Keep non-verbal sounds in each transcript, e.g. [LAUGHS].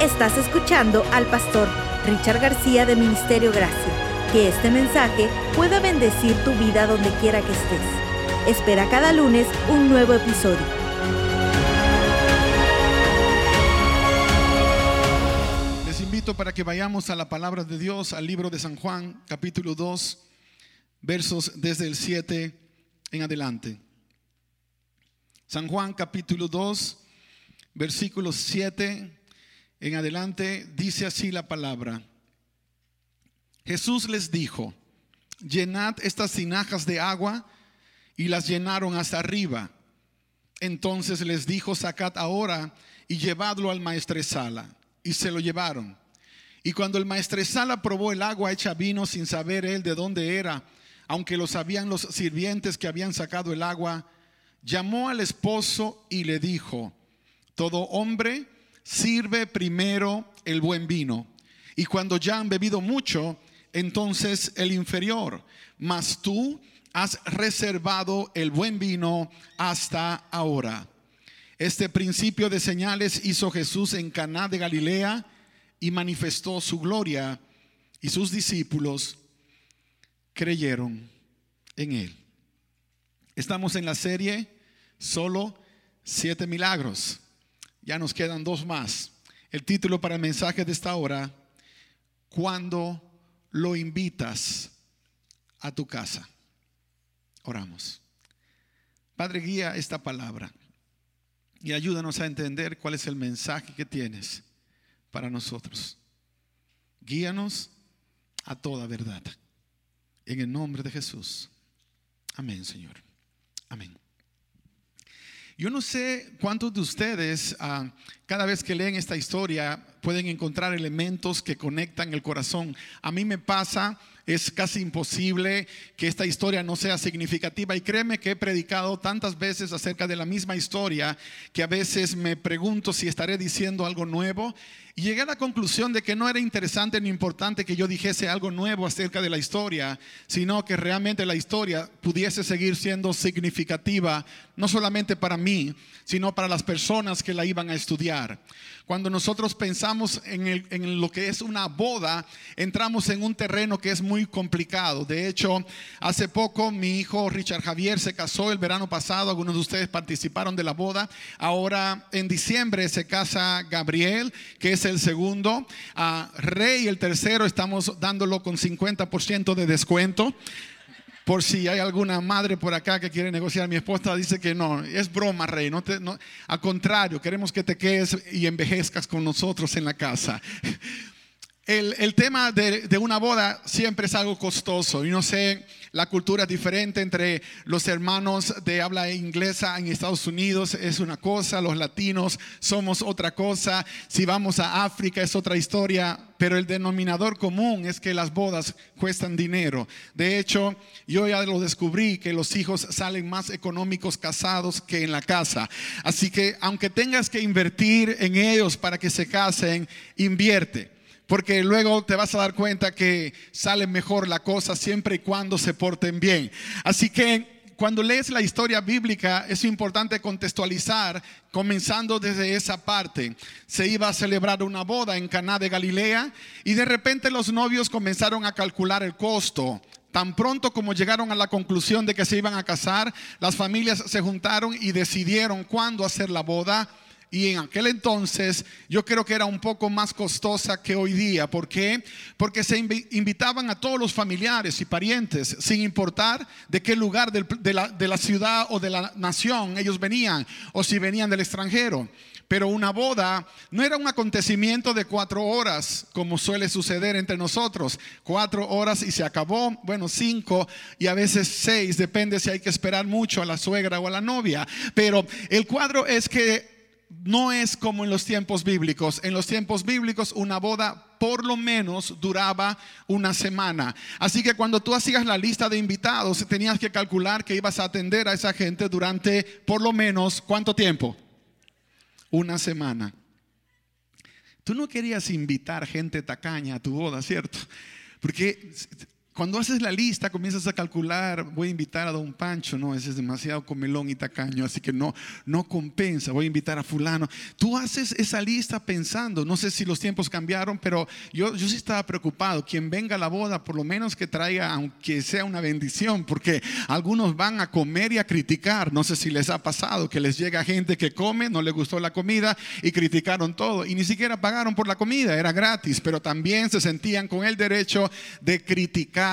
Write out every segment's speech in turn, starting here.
Estás escuchando al pastor Richard García de Ministerio Gracia. Que este mensaje pueda bendecir tu vida donde quiera que estés. Espera cada lunes un nuevo episodio. Les invito para que vayamos a la palabra de Dios, al libro de San Juan, capítulo 2, versos desde el 7 en adelante. San Juan, capítulo 2, versículos 7 en adelante, dice así la palabra. Jesús les dijo, llenad estas tinajas de agua y las llenaron hasta arriba. Entonces les dijo, sacad ahora y llevadlo al maestresala. Y se lo llevaron. Y cuando el maestresala probó el agua hecha vino sin saber él de dónde era, aunque lo sabían los sirvientes que habían sacado el agua, llamó al esposo y le dijo, todo hombre sirve primero el buen vino, y cuando ya han bebido mucho, entonces el inferior, mas tú has reservado el buen vino hasta ahora. Este principio de señales hizo Jesús en Caná de Galilea y manifestó su gloria, y sus discípulos creyeron en él. Estamos en la serie Solo siete milagros. Ya nos quedan dos más. El título para el mensaje de esta hora, cuando lo invitas a tu casa. Oramos. Padre, guía esta palabra y ayúdanos a entender cuál es el mensaje que tienes para nosotros. Guíanos a toda verdad. En el nombre de Jesús. Amén, Señor. Amén. Yo no sé cuántos de ustedes, ah, cada vez que leen esta historia, pueden encontrar elementos que conectan el corazón. A mí me pasa, es casi imposible que esta historia no sea significativa. Y créeme que he predicado tantas veces acerca de la misma historia que a veces me pregunto si estaré diciendo algo nuevo. Y llegué a la conclusión de que no era interesante ni importante que yo dijese algo nuevo acerca de la historia, sino que realmente la historia pudiese seguir siendo significativa, no solamente para mí, sino para las personas que la iban a estudiar. Cuando nosotros pensamos en, lo que es una boda, entramos en un terreno que es muy complicado. De hecho, hace poco mi hijo Richard Javier se casó el verano pasado. Algunos de ustedes participaron de la boda. Ahora en diciembre se casa Gabriel, que es el segundo. A Rey, el tercero, estamos dándolo con 50% de descuento por si hay alguna madre por acá que quiere negociar. Mi esposa dice que no, es broma, rey. No te, no, al contrario, queremos que te quedes y envejezcas con nosotros en la casa. El, tema de, una boda siempre es algo costoso. Y no sé, la cultura es diferente entre los hermanos de habla inglesa en Estados Unidos es una cosa, los latinos somos otra cosa. Si vamos a África es otra historia. Pero el denominador común es que las bodas cuestan dinero. De hecho, yo ya lo descubrí que los hijos salen más económicos casados que en la casa. Así que aunque tengas que invertir en ellos para que se casen, invierte porque luego te vas a dar cuenta que sale mejor la cosa siempre y cuando se porten bien. Así que cuando lees la historia bíblica es importante contextualizar, comenzando desde esa parte. Se iba a celebrar una boda en Caná de Galilea y de repente los novios comenzaron a calcular el costo. Tan pronto como llegaron a la conclusión de que se iban a casar, las familias se juntaron y decidieron cuándo hacer la boda y en aquel entonces yo creo que era un poco más costosa que hoy día. ¿Por qué? Porque se invitaban a todos los familiares y parientes, sin importar de qué lugar de la, de la ciudad o de la nación ellos venían, o si venían del extranjero. Pero una boda no era un acontecimiento de cuatro horas, como suele suceder entre nosotros. Cuatro horas y se acabó. Bueno, cinco y a veces seis, depende si hay que esperar mucho a la suegra o a la novia. Pero el cuadro es que no es como en los tiempos bíblicos. En los tiempos bíblicos una boda por lo menos duraba una semana. Así que cuando tú hacías la lista de invitados, tenías que calcular que ibas a atender a esa gente durante por lo menos cuánto tiempo? Una semana. Tú no querías invitar gente tacaña a tu boda, ¿cierto? Porque cuando haces la lista, comienzas a calcular, voy a invitar a don Pancho, no, ese es demasiado comelón y tacaño, así que no, no compensa, voy a invitar a fulano. Tú haces esa lista pensando, no sé si los tiempos cambiaron, pero yo, yo sí estaba preocupado, quien venga a la boda, por lo menos que traiga, aunque sea una bendición, porque algunos van a comer y a criticar, no sé si les ha pasado, que les llega gente que come, no le gustó la comida y criticaron todo, y ni siquiera pagaron por la comida, era gratis, pero también se sentían con el derecho de criticar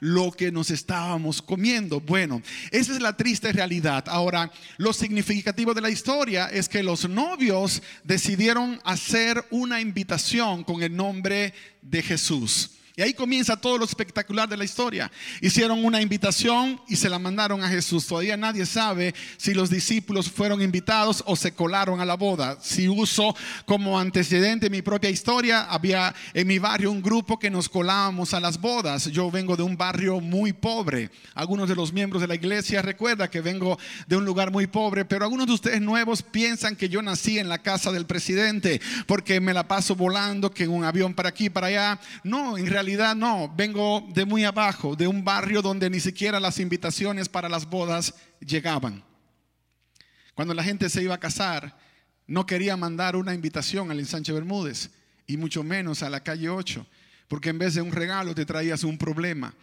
lo que nos estábamos comiendo. Bueno, esa es la triste realidad. Ahora, lo significativo de la historia es que los novios decidieron hacer una invitación con el nombre de Jesús. Y ahí comienza todo lo espectacular de la historia. Hicieron una invitación y se la mandaron a Jesús. Todavía nadie sabe si los discípulos fueron invitados o se colaron a la boda. Si uso como antecedente mi propia historia, había en mi barrio un grupo que nos colábamos a las bodas. Yo vengo de un barrio muy pobre. Algunos de los miembros de la iglesia recuerdan que vengo de un lugar muy pobre, pero algunos de ustedes nuevos piensan que yo nací en la casa del presidente porque me la paso volando que en un avión para aquí, para allá. No, en realidad no, vengo de muy abajo, de un barrio donde ni siquiera las invitaciones para las bodas llegaban. Cuando la gente se iba a casar, no quería mandar una invitación al ensanche Bermúdez y mucho menos a la calle 8, porque en vez de un regalo te traías un problema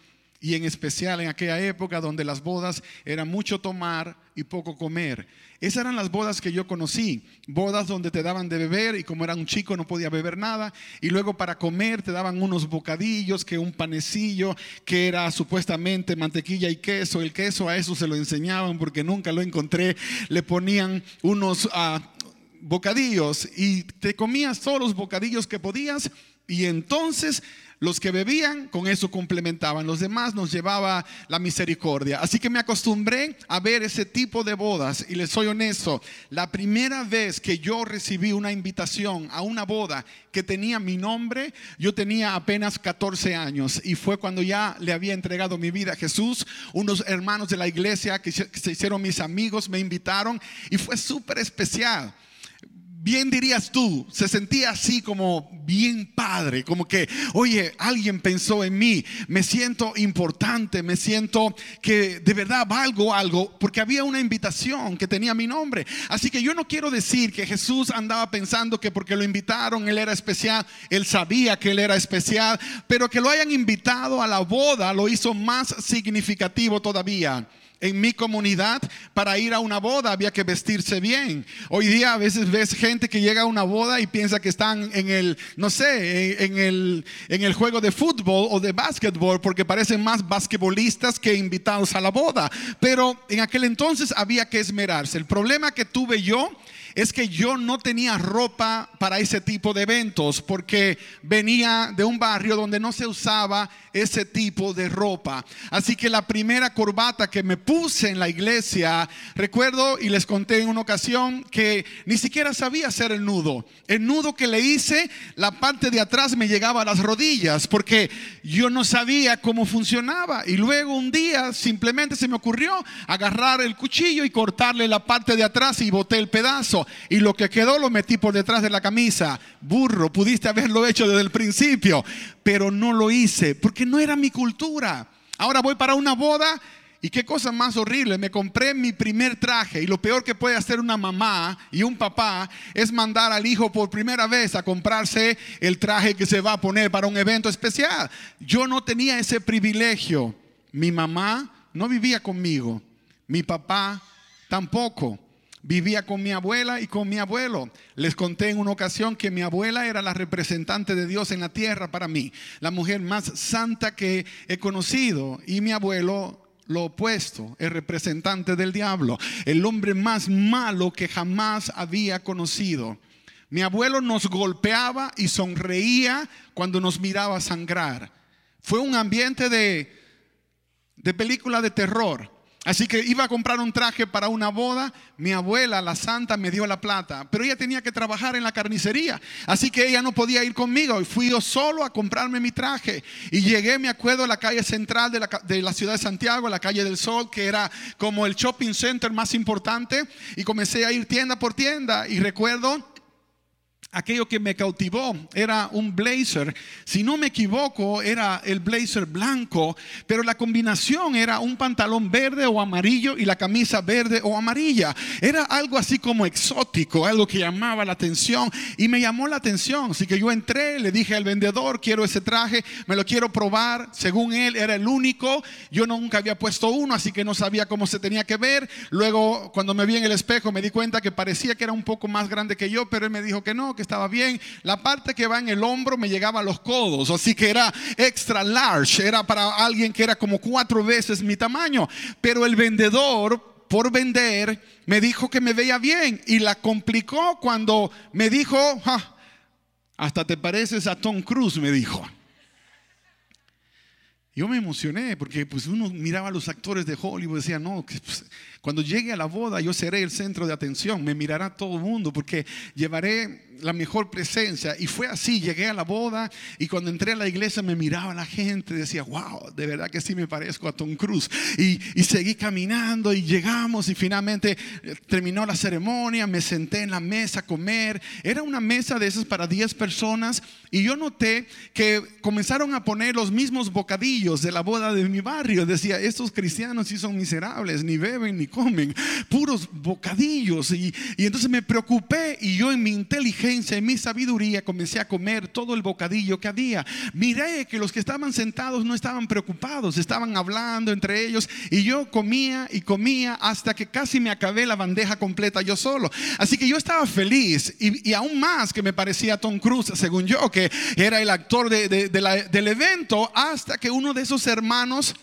y en especial en aquella época donde las bodas eran mucho tomar y poco comer. Esas eran las bodas que yo conocí, bodas donde te daban de beber y como era un chico no podía beber nada y luego para comer te daban unos bocadillos, que un panecillo que era supuestamente mantequilla y queso, el queso a eso se lo enseñaban porque nunca lo encontré, le ponían unos uh, bocadillos y te comías todos los bocadillos que podías y entonces los que bebían con eso complementaban, los demás nos llevaba la misericordia. Así que me acostumbré a ver ese tipo de bodas y les soy honesto, la primera vez que yo recibí una invitación a una boda que tenía mi nombre, yo tenía apenas 14 años y fue cuando ya le había entregado mi vida a Jesús. Unos hermanos de la iglesia que se hicieron mis amigos me invitaron y fue súper especial bien dirías tú, se sentía así como bien padre, como que, oye, alguien pensó en mí, me siento importante, me siento que de verdad valgo algo, porque había una invitación que tenía mi nombre. Así que yo no quiero decir que Jesús andaba pensando que porque lo invitaron, él era especial, él sabía que él era especial, pero que lo hayan invitado a la boda lo hizo más significativo todavía en mi comunidad, para ir a una boda había que vestirse bien. Hoy día a veces ves gente que llega a una boda y piensa que están en el, no sé, en, el, en el juego de fútbol o de básquetbol, porque parecen más basquetbolistas que invitados a la boda. Pero en aquel entonces había que esmerarse. El problema que tuve yo es que yo no tenía ropa para ese tipo de eventos porque venía de un barrio donde no se usaba ese tipo de ropa. Así que la primera corbata que me puse en la iglesia, recuerdo y les conté en una ocasión que ni siquiera sabía hacer el nudo. El nudo que le hice, la parte de atrás me llegaba a las rodillas porque yo no sabía cómo funcionaba. Y luego un día simplemente se me ocurrió agarrar el cuchillo y cortarle la parte de atrás y boté el pedazo y lo que quedó lo metí por detrás de la camisa. Burro, pudiste haberlo hecho desde el principio, pero no lo hice porque no era mi cultura. Ahora voy para una boda y qué cosa más horrible, me compré mi primer traje y lo peor que puede hacer una mamá y un papá es mandar al hijo por primera vez a comprarse el traje que se va a poner para un evento especial. Yo no tenía ese privilegio. Mi mamá no vivía conmigo, mi papá tampoco. Vivía con mi abuela y con mi abuelo. Les conté en una ocasión que mi abuela era la representante de Dios en la tierra para mí, la mujer más santa que he conocido. Y mi abuelo lo opuesto, el representante del diablo, el hombre más malo que jamás había conocido. Mi abuelo nos golpeaba y sonreía cuando nos miraba sangrar. Fue un ambiente de, de película de terror. Así que iba a comprar un traje para una boda. Mi abuela, la santa, me dio la plata, pero ella tenía que trabajar en la carnicería. Así que ella no podía ir conmigo. Y fui yo solo a comprarme mi traje. Y llegué, me acuerdo, a la calle central de la, ciudad de Santiago, la calle del Sol, que era como el shopping center más importante. Y comencé a ir tienda por tienda. Y recuerdo aquello que me cautivó era un blazer. Si no me equivoco, era el blazer blanco, pero la combinación era un pantalón verde o amarillo y la camisa verde o amarilla. Era algo así como exótico, algo que llamaba la atención y me llamó la atención. Así que yo entré, le dije al vendedor, quiero ese traje, me lo quiero probar. Según él, era el único. Yo nunca había puesto uno, así que no sabía cómo se tenía que ver. Luego, cuando me vi en el espejo, me di cuenta que parecía que era un poco más grande que yo, pero él me dijo que no, estaba bien. La parte que va en el hombro me llegaba a los codos, así que era extra large, era para alguien que era como cuatro veces mi tamaño. Pero el vendedor por vender, me dijo que me veía bien y la complicó cuando me dijo, hasta te pareces a Tom Cruise, me dijo. Yo me emocioné porque pues uno miraba a los actores de Hollywood y decía, no, pues, cuando llegue a la boda yo seré el centro de atención, me mirará todo el mundo porque llevaré la mejor presencia. Y fue así, llegué a la boda y cuando entré a la iglesia me miraba la gente, decía, wow, de verdad que sí me parezco a Tom Cruise. Y, y seguí caminando y llegamos y finalmente eh, terminó la ceremonia, me senté en la mesa a comer. Era una mesa de esas para 10 personas y yo noté que comenzaron a poner los mismos bocadillos de la boda de mi barrio. Decía, estos cristianos sí son miserables, ni beben ni comen, puros bocadillos. Y, y entonces me preocupé y yo en mi inteligencia en mi sabiduría, comencé a comer todo el bocadillo que había. Miré que los que estaban sentados no estaban preocupados, estaban hablando entre ellos y yo comía y comía hasta que casi me acabé la bandeja completa yo solo. Así que yo estaba feliz y, aún más que me parecía Tom Cruise, según yo, que era el actor del evento, hasta que uno de esos hermanos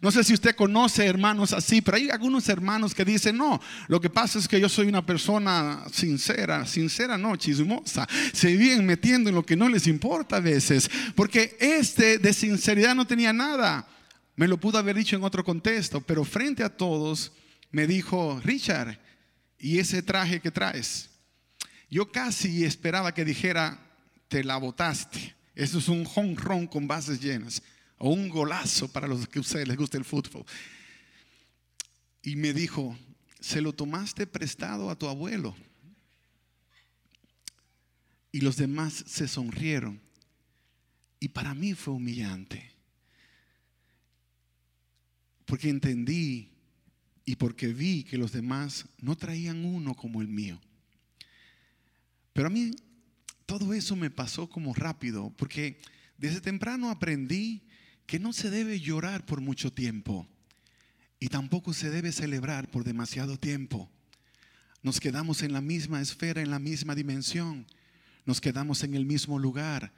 no sé si usted conoce hermanos así, pero hay algunos hermanos que dicen, no, lo que pasa es que yo soy una persona sincera, sincera no, chismosa. Se viven metiendo en lo que no les importa a veces, porque este de sinceridad no tenía nada. Me lo pudo haber dicho en otro contexto, pero frente a todos me dijo, Richard, ¿y ese traje que traes? Yo casi esperaba que dijera, te la botaste. Eso es un jonrón con bases llenas o un golazo para los que a ustedes les gusta el fútbol. Y me dijo, se lo tomaste prestado a tu abuelo. Y los demás se sonrieron. Y para mí fue humillante. Porque entendí y porque vi que los demás no traían uno como el mío. Pero a mí todo eso me pasó como rápido, porque desde temprano aprendí que no se debe llorar por mucho tiempo y tampoco se debe celebrar por demasiado tiempo. Nos quedamos en la misma esfera, en la misma dimensión, nos quedamos en el mismo lugar,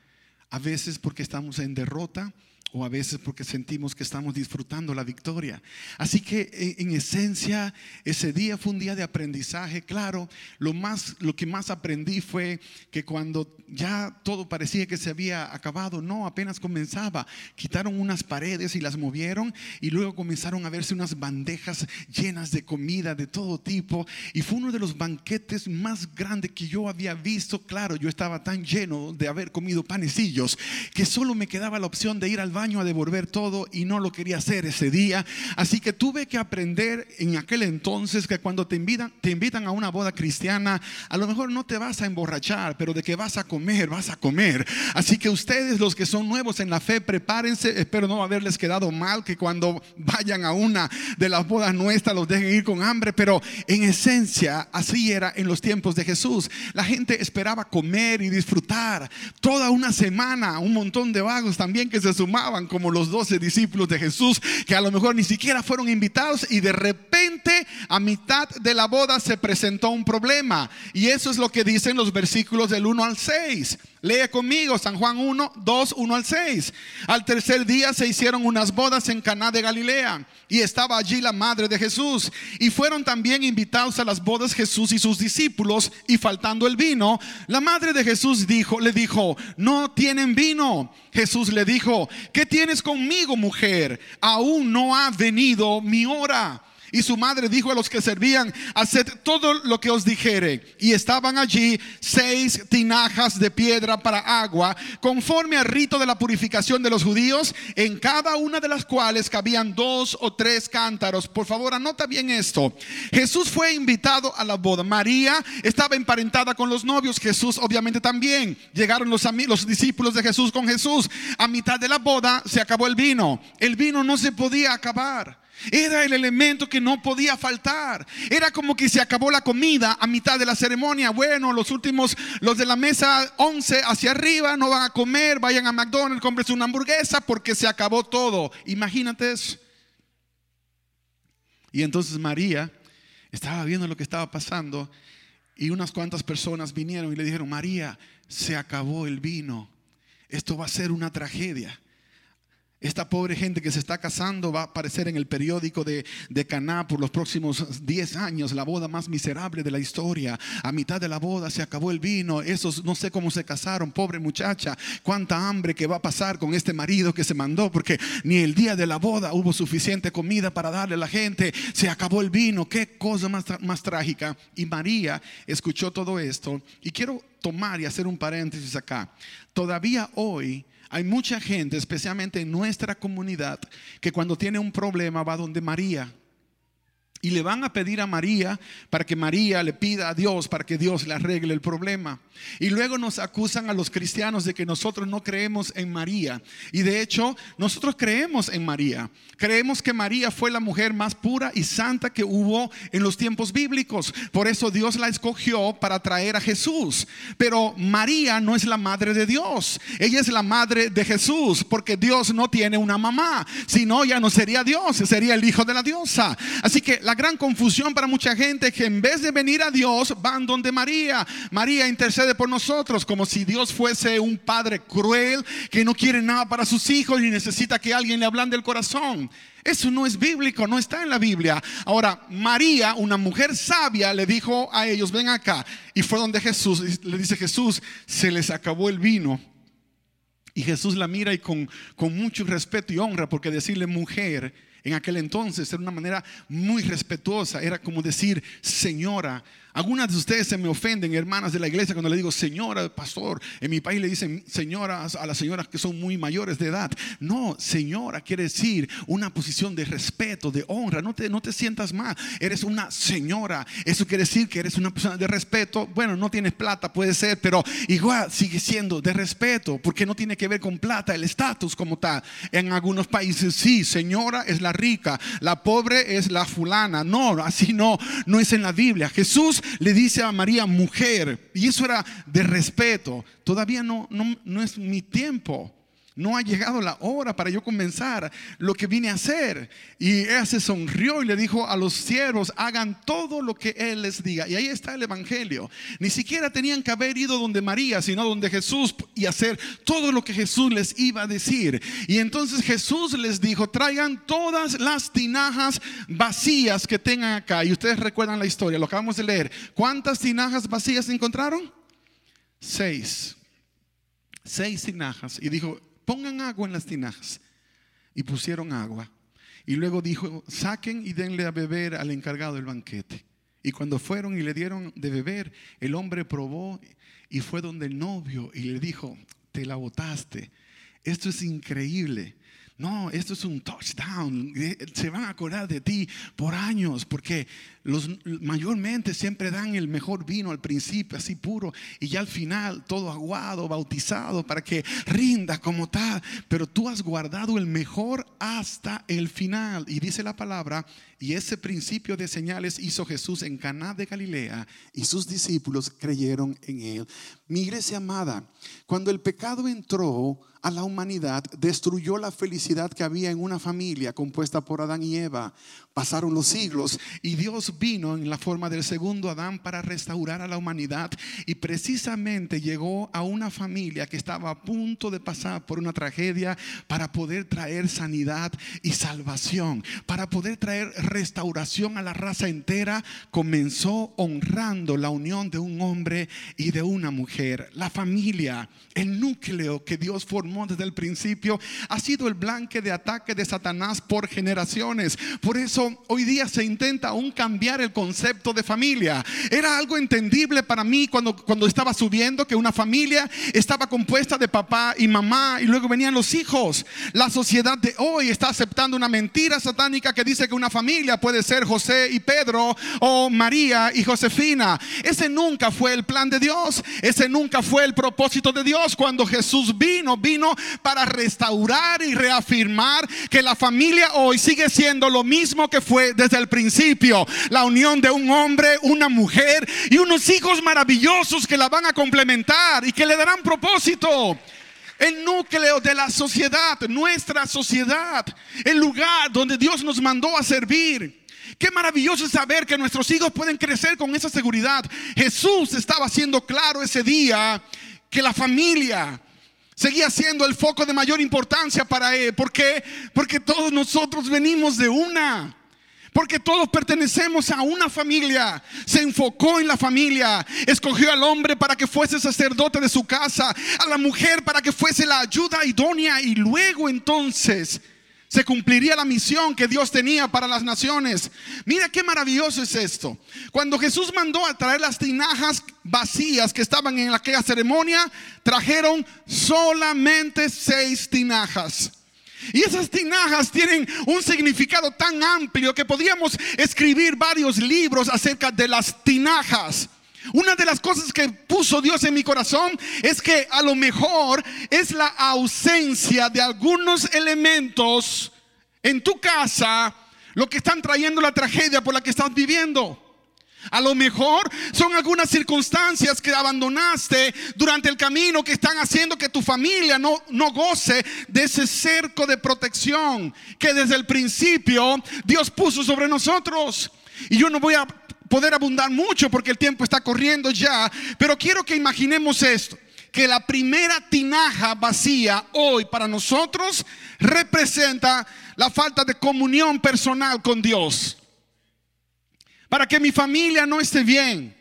a veces porque estamos en derrota o a veces porque sentimos que estamos disfrutando la victoria. Así que eh, en esencia ese día fue un día de aprendizaje, claro, lo más lo que más aprendí fue que cuando ya todo parecía que se había acabado, no, apenas comenzaba, quitaron unas paredes y las movieron y luego comenzaron a verse unas bandejas llenas de comida de todo tipo y fue uno de los banquetes más grandes que yo había visto, claro, yo estaba tan lleno de haber comido panecillos que solo me quedaba la opción de ir al baño a devolver todo y no lo quería hacer ese día. Así que tuve que aprender en aquel entonces que cuando te invitan, te invitan a una boda cristiana, a lo mejor no te vas a emborrachar, pero de que vas a comer, vas a comer. Así que ustedes los que son nuevos en la fe, prepárense. Espero no haberles quedado mal que cuando vayan a una de las bodas nuestras los dejen ir con hambre, pero en esencia así era en los tiempos de Jesús. La gente esperaba comer y disfrutar toda una semana, un montón de vagos también que se sumaban como los doce discípulos de Jesús, que a lo mejor ni siquiera fueron invitados y de repente a mitad de la boda se presentó un problema. Y eso es lo que dicen los versículos del 1 al 6. Lee conmigo San Juan 1, 2, 1 al 6. Al tercer día se hicieron unas bodas en Caná de Galilea y estaba allí la madre de Jesús y fueron también invitados a las bodas Jesús y sus discípulos y faltando el vino, la madre de Jesús dijo, le dijo, "No tienen vino." Jesús le dijo, "¿Qué tienes conmigo, mujer? Aún no ha venido mi hora." Y su madre dijo a los que servían, haced todo lo que os dijere. Y estaban allí seis tinajas de piedra para agua, conforme al rito de la purificación de los judíos, en cada una de las cuales cabían dos o tres cántaros. Por favor, anota bien esto. Jesús fue invitado a la boda. María estaba emparentada con los novios. Jesús obviamente también. Llegaron los, los discípulos de Jesús con Jesús. A mitad de la boda se acabó el vino. El vino no se podía acabar. Era el elemento que no podía faltar. Era como que se acabó la comida a mitad de la ceremonia. Bueno, los últimos, los de la mesa 11 hacia arriba no van a comer, vayan a McDonald's, cómprense una hamburguesa porque se acabó todo. Imagínate eso. Y entonces María estaba viendo lo que estaba pasando y unas cuantas personas vinieron y le dijeron, María, se acabó el vino. Esto va a ser una tragedia. Esta pobre gente que se está casando va a aparecer en el periódico de, de, Caná por los próximos 10 años, la boda más miserable de la historia. A mitad de la boda se acabó el vino, esos no sé cómo se casaron, pobre muchacha, cuánta hambre que va a pasar con este marido que se mandó, porque ni el día de la boda hubo suficiente comida para darle a la gente, se acabó el vino, qué cosa más, más trágica. Y María escuchó todo esto. Y quiero tomar y hacer un paréntesis acá. Todavía hoy hay mucha gente, especialmente en nuestra comunidad, que cuando tiene un problema va donde María. Y le van a pedir a María para que María le pida a Dios para que Dios le arregle el problema. Y luego nos acusan a los cristianos de que nosotros no creemos en María. Y de hecho, nosotros creemos en María. Creemos que María fue la mujer más pura y santa que hubo en los tiempos bíblicos. Por eso Dios la escogió para traer a Jesús. Pero María no es la madre de Dios. Ella es la madre de Jesús porque Dios no tiene una mamá. Si no, ya no sería Dios, sería el hijo de la diosa. Así que la gran confusión para mucha gente es que en vez de venir a Dios, van donde María. María intercede por nosotros como si Dios fuese un padre cruel que no quiere nada para sus hijos y necesita que alguien le hablan del corazón. Eso no es bíblico, no está en la Biblia. Ahora, María, una mujer sabia, le dijo a ellos, ven acá. Y fue donde Jesús, le dice Jesús, se les acabó el vino. Y Jesús la mira y con, con mucho respeto y honra, porque decirle mujer en aquel entonces era una manera muy respetuosa, era como decir señora. Algunas de ustedes se me ofenden, hermanas de la iglesia, cuando le digo señora, pastor. En mi país le dicen señoras a las señoras que son muy mayores de edad. No, señora quiere decir una posición de respeto, de honra. No te, no te sientas mal, eres una señora. Eso quiere decir que eres una persona de respeto. Bueno, no tienes plata, puede ser, pero igual sigue siendo de respeto, porque no tiene que ver con plata, el estatus como tal. En algunos países sí, señora es la rica, la pobre es la fulana. No, así no, no es en la Biblia. Le dice a María mujer, y eso era de respeto. Todavía no, no, no es mi tiempo. No ha llegado la hora para yo comenzar lo que vine a hacer. Y ella se sonrió y le dijo a los siervos, hagan todo lo que Él les diga. Y ahí está el Evangelio. Ni siquiera tenían que haber ido donde María, sino donde Jesús y hacer todo lo que Jesús les iba a decir. Y entonces Jesús les dijo, traigan todas las tinajas vacías que tengan acá. Y ustedes recuerdan la historia, lo acabamos de leer. ¿Cuántas tinajas vacías encontraron? Seis. Seis tinajas. Y dijo, pongan agua en las tinajas. Y pusieron agua. Y luego dijo, saquen y denle a beber al encargado del banquete. Y cuando fueron y le dieron de beber, el hombre probó y fue donde el novio y le dijo, te la botaste. Esto es increíble. No, esto es un touchdown. Se van a acordar de ti por años, porque los mayormente siempre dan el mejor vino al principio, así puro, y ya al final todo aguado, bautizado, para que rinda como tal. Pero tú has guardado el mejor hasta el final. Y dice la palabra, y ese principio de señales hizo Jesús en Caná de Galilea, y sus discípulos creyeron en él. Mi iglesia amada, cuando el pecado entró a la humanidad, destruyó la felicidad que había en una familia compuesta por Adán y Eva. Pasaron los siglos y Dios vino en la forma del segundo Adán para restaurar a la humanidad y precisamente llegó a una familia que estaba a punto de pasar por una tragedia para poder traer sanidad y salvación, para poder traer restauración a la raza entera comenzó honrando la unión de un hombre y de una mujer. La familia, el núcleo que Dios formó desde el principio, ha sido el blanque de ataque de Satanás por generaciones. Por eso hoy día se intenta aún cambiar el concepto de familia. Era algo entendible para mí cuando, cuando estaba subiendo que una familia estaba compuesta de papá y mamá y luego venían los hijos. La sociedad de hoy está aceptando una mentira satánica que dice que una familia puede ser José y Pedro o María y Josefina. Ese nunca fue el plan de Dios. Ese nunca fue el propósito de Dios. Cuando Jesús vino, vino para restaurar y reafirmar que la familia hoy sigue siendo lo mismo que fue desde el principio. La unión de un hombre, una mujer y unos hijos maravillosos que la van a complementar y que le darán propósito el núcleo de la sociedad, nuestra sociedad, el lugar donde Dios nos mandó a servir. Qué maravilloso es saber que nuestros hijos pueden crecer con esa seguridad. Jesús estaba haciendo claro ese día que la familia seguía siendo el foco de mayor importancia para él. ¿Por qué? Porque todos nosotros venimos de una. Porque todos pertenecemos a una familia. Se enfocó en la familia. Escogió al hombre para que fuese sacerdote de su casa. A la mujer para que fuese la ayuda idónea. Y luego entonces se cumpliría la misión que Dios tenía para las naciones. Mira qué maravilloso es esto. Cuando Jesús mandó a traer las tinajas vacías que estaban en aquella ceremonia, trajeron solamente seis tinajas. Y esas tinajas tienen un significado tan amplio que podríamos escribir varios libros acerca de las tinajas. Una de las cosas que puso Dios en mi corazón es que a lo mejor es la ausencia de algunos elementos en tu casa lo que están trayendo la tragedia por la que estás viviendo. A lo mejor son algunas circunstancias que abandonaste durante el camino que están haciendo que tu familia no, no goce de ese cerco de protección que desde el principio Dios puso sobre nosotros. Y yo no voy a poder abundar mucho porque el tiempo está corriendo ya, pero quiero que imaginemos esto, que la primera tinaja vacía hoy para nosotros representa la falta de comunión personal con Dios para que mi familia no esté bien,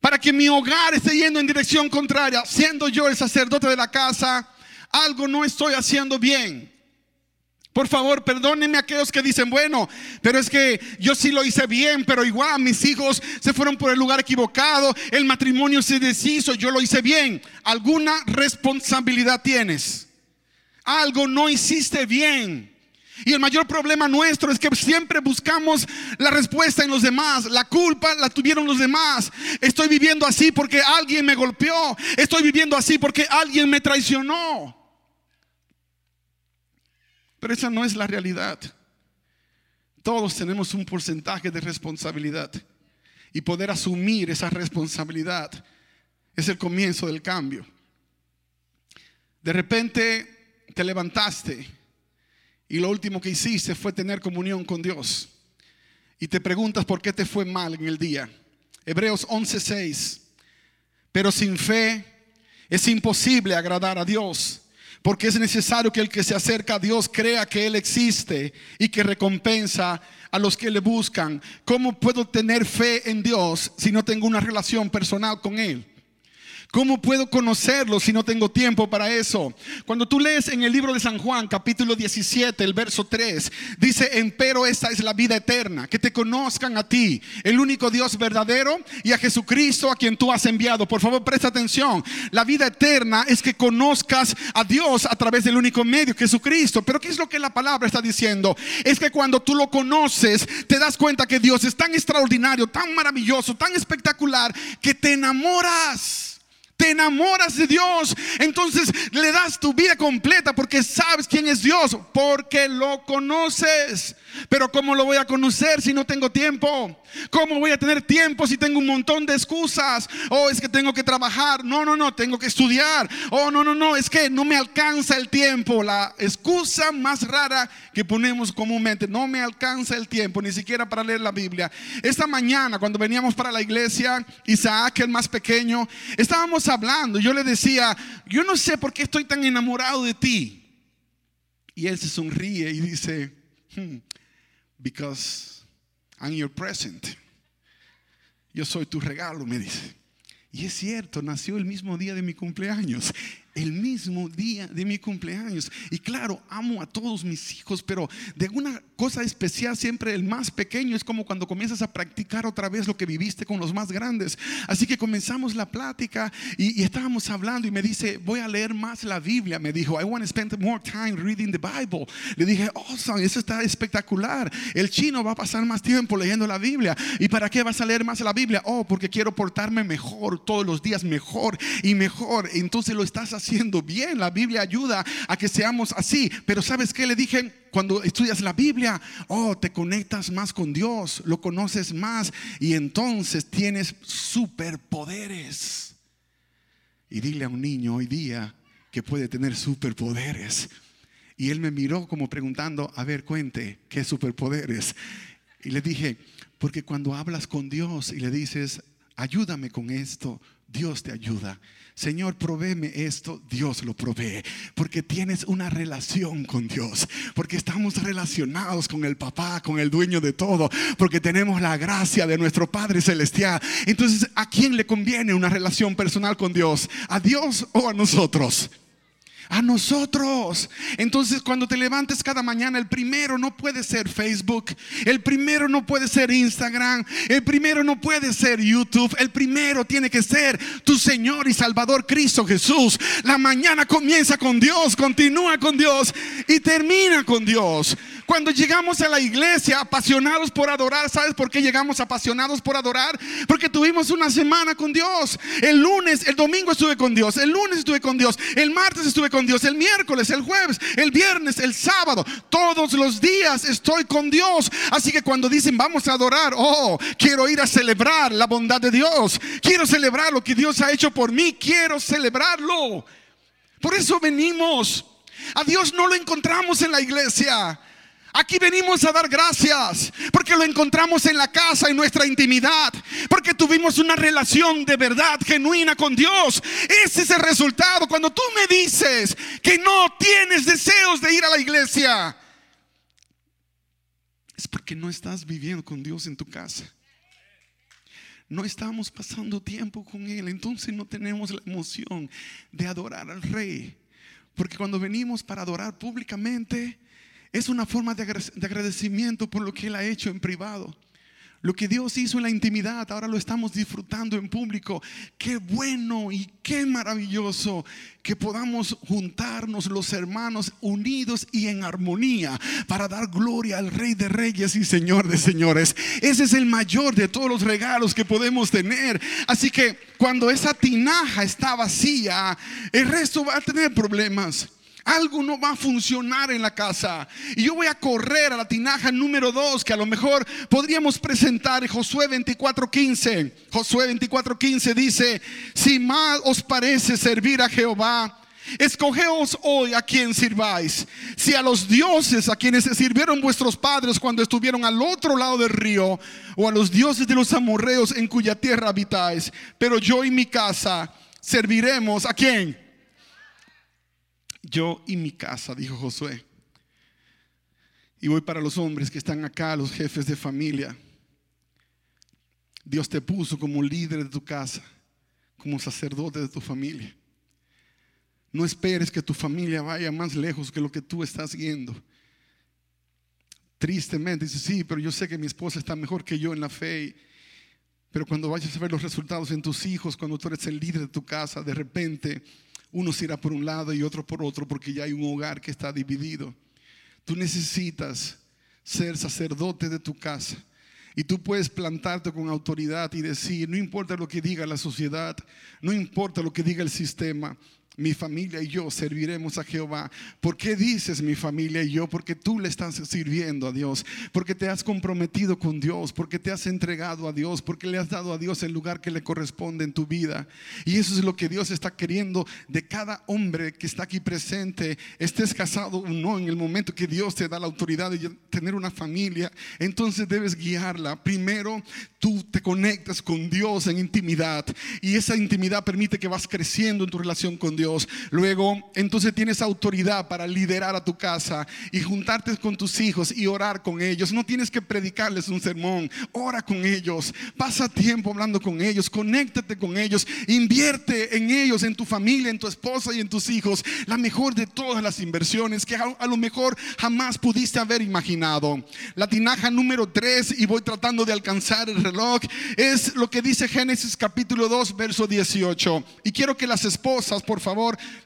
para que mi hogar esté yendo en dirección contraria, siendo yo el sacerdote de la casa, algo no estoy haciendo bien. Por favor, perdónenme a aquellos que dicen, bueno, pero es que yo sí lo hice bien, pero igual mis hijos se fueron por el lugar equivocado, el matrimonio se deshizo, yo lo hice bien. ¿Alguna responsabilidad tienes? Algo no hiciste bien. Y el mayor problema nuestro es que siempre buscamos la respuesta en los demás. La culpa la tuvieron los demás. Estoy viviendo así porque alguien me golpeó. Estoy viviendo así porque alguien me traicionó. Pero esa no es la realidad. Todos tenemos un porcentaje de responsabilidad. Y poder asumir esa responsabilidad es el comienzo del cambio. De repente te levantaste y lo último que hiciste fue tener comunión con Dios. Y te preguntas por qué te fue mal en el día. Hebreos 11:6. Pero sin fe es imposible agradar a Dios, porque es necesario que el que se acerca a Dios crea que Él existe y que recompensa a los que le buscan. ¿Cómo puedo tener fe en Dios si no tengo una relación personal con Él? ¿Cómo puedo conocerlo si no tengo tiempo para eso? Cuando tú lees en el libro de San Juan, capítulo 17, el verso 3, dice, empero esta es la vida eterna, que te conozcan a ti, el único Dios verdadero, y a Jesucristo a quien tú has enviado. Por favor, presta atención. La vida eterna es que conozcas a Dios a través del único medio, Jesucristo. Pero ¿qué es lo que la palabra está diciendo? Es que cuando tú lo conoces, te das cuenta que Dios es tan extraordinario, tan maravilloso, tan espectacular, que te enamoras te enamoras de Dios, entonces le das tu vida completa porque sabes quién es Dios, porque lo conoces. Pero ¿cómo lo voy a conocer si no tengo tiempo? ¿Cómo voy a tener tiempo si tengo un montón de excusas? Oh, es que tengo que trabajar. No, no, no, tengo que estudiar. Oh, no, no, no, es que no me alcanza el tiempo. La excusa más rara que ponemos comúnmente, no me alcanza el tiempo, ni siquiera para leer la Biblia. Esta mañana, cuando veníamos para la iglesia, Isaac, el más pequeño, estábamos hablando. Yo le decía, yo no sé por qué estoy tan enamorado de ti. Y él se sonríe y dice, hmm, because I'm your present. Yo soy tu regalo, me dice. Y es cierto, nació el mismo día de mi cumpleaños el mismo día de mi cumpleaños. Y claro, amo a todos mis hijos, pero de una cosa especial siempre el más pequeño es como cuando comienzas a practicar otra vez lo que viviste con los más grandes. Así que comenzamos la plática y, estábamos hablando y me dice, voy a leer más la Biblia. Me dijo, I want to spend more time reading the Bible. Le dije, awesome, eso está espectacular. El chino va a pasar más tiempo leyendo la Biblia. ¿Y para qué vas a leer más la Biblia? Oh, porque quiero portarme mejor todos los días, mejor y mejor. Entonces lo estás haciendo bien. La Biblia ayuda a que seamos así. Pero ¿sabes qué le dije? Cuando estudias la Biblia, oh, te conectas más con Dios, lo conoces más y entonces tienes superpoderes. Y dile a un niño hoy día que puede tener superpoderes. Y él me miró como preguntando, a ver, cuente, ¿qué superpoderes? Y le dije, porque cuando hablas con Dios y le dices, ayúdame con esto, Dios te ayuda. Señor, provéeme esto, Dios lo provee. Porque tienes una relación con Dios. Porque estamos relacionados con el papá, con el dueño de todo. Porque tenemos la gracia de nuestro Padre Celestial. Entonces, ¿a quién le conviene una relación personal con Dios? ¿A Dios o a nosotros? A nosotros. Entonces cuando te levantes cada mañana, el primero no puede ser Facebook, el primero no puede ser Instagram, el primero no puede ser YouTube, el primero tiene que ser tu Señor y Salvador Cristo Jesús. La mañana comienza con Dios, continúa con Dios y termina con Dios. Cuando llegamos a la iglesia apasionados por adorar, ¿sabes por qué llegamos apasionados por adorar? Porque tuvimos una semana con Dios. El lunes, el domingo estuve con Dios, el lunes estuve con Dios, el martes estuve con Dios, el miércoles, el jueves, el viernes, el sábado. Todos los días estoy con Dios. Así que cuando dicen vamos a adorar, oh, quiero ir a celebrar la bondad de Dios. Quiero celebrar lo que Dios ha hecho por mí. Quiero celebrarlo. Por eso venimos. A Dios no lo encontramos en la iglesia. Aquí venimos a dar gracias porque lo encontramos en la casa, en nuestra intimidad, porque tuvimos una relación de verdad genuina con Dios. Ese es el resultado cuando tú me dices que no tienes deseos de ir a la iglesia. Es porque no estás viviendo con Dios en tu casa. No estamos pasando tiempo con Él, entonces no tenemos la emoción de adorar al Rey. Porque cuando venimos para adorar públicamente, es una forma de agradecimiento por lo que Él ha hecho en privado. Lo que Dios hizo en la intimidad, ahora lo estamos disfrutando en público. Qué bueno y qué maravilloso que podamos juntarnos los hermanos unidos y en armonía para dar gloria al Rey de Reyes y Señor de Señores. Ese es el mayor de todos los regalos que podemos tener. Así que cuando esa tinaja está vacía, el resto va a tener problemas algo no va a funcionar en la casa. Y yo voy a correr a la tinaja número 2, que a lo mejor podríamos presentar Josué 24:15. Josué 24:15 dice, si más os parece servir a Jehová, Escogeos hoy a quien sirváis. Si a los dioses a quienes sirvieron vuestros padres cuando estuvieron al otro lado del río, o a los dioses de los amorreos en cuya tierra habitáis. Pero yo y mi casa serviremos a quién? Yo y mi casa, dijo Josué. Y voy para los hombres que están acá, los jefes de familia. Dios te puso como líder de tu casa, como sacerdote de tu familia. No esperes que tu familia vaya más lejos que lo que tú estás yendo. Tristemente dice, sí, pero yo sé que mi esposa está mejor que yo en la fe. Pero cuando vayas a ver los resultados en tus hijos, cuando tú eres el líder de tu casa, de repente uno se irá por un lado y otro por otro porque ya hay un hogar que está dividido. Tú necesitas ser sacerdote de tu casa. Y tú puedes plantarte con autoridad y decir, no importa lo que diga la sociedad, no importa lo que diga el sistema, mi familia y yo serviremos a Jehová. ¿Por qué dices mi familia y yo? Porque tú le estás sirviendo a Dios, porque te has comprometido con Dios, porque te has entregado a Dios, porque le has dado a Dios el lugar que le corresponde en tu vida. Y eso es lo que Dios está queriendo de cada hombre que está aquí presente, estés casado o no, en el momento que Dios te da la autoridad de tener una familia, entonces debes guiarla. Primero, tú te conectas con Dios en intimidad y esa intimidad permite que vas creciendo en tu relación con Dios Luego, entonces tienes autoridad para liderar a tu casa y juntarte con tus hijos y orar con ellos. No tienes que predicarles un sermón, ora con ellos, pasa tiempo hablando con ellos, conéctate con ellos, invierte en ellos, en tu familia, en tu esposa y en tus hijos. La mejor de todas las inversiones que a, lo mejor jamás pudiste haber imaginado. La tinaja número 3, y voy tratando de alcanzar el reloj, es lo que dice Génesis capítulo 2, verso 18. Y quiero que las esposas, por favor,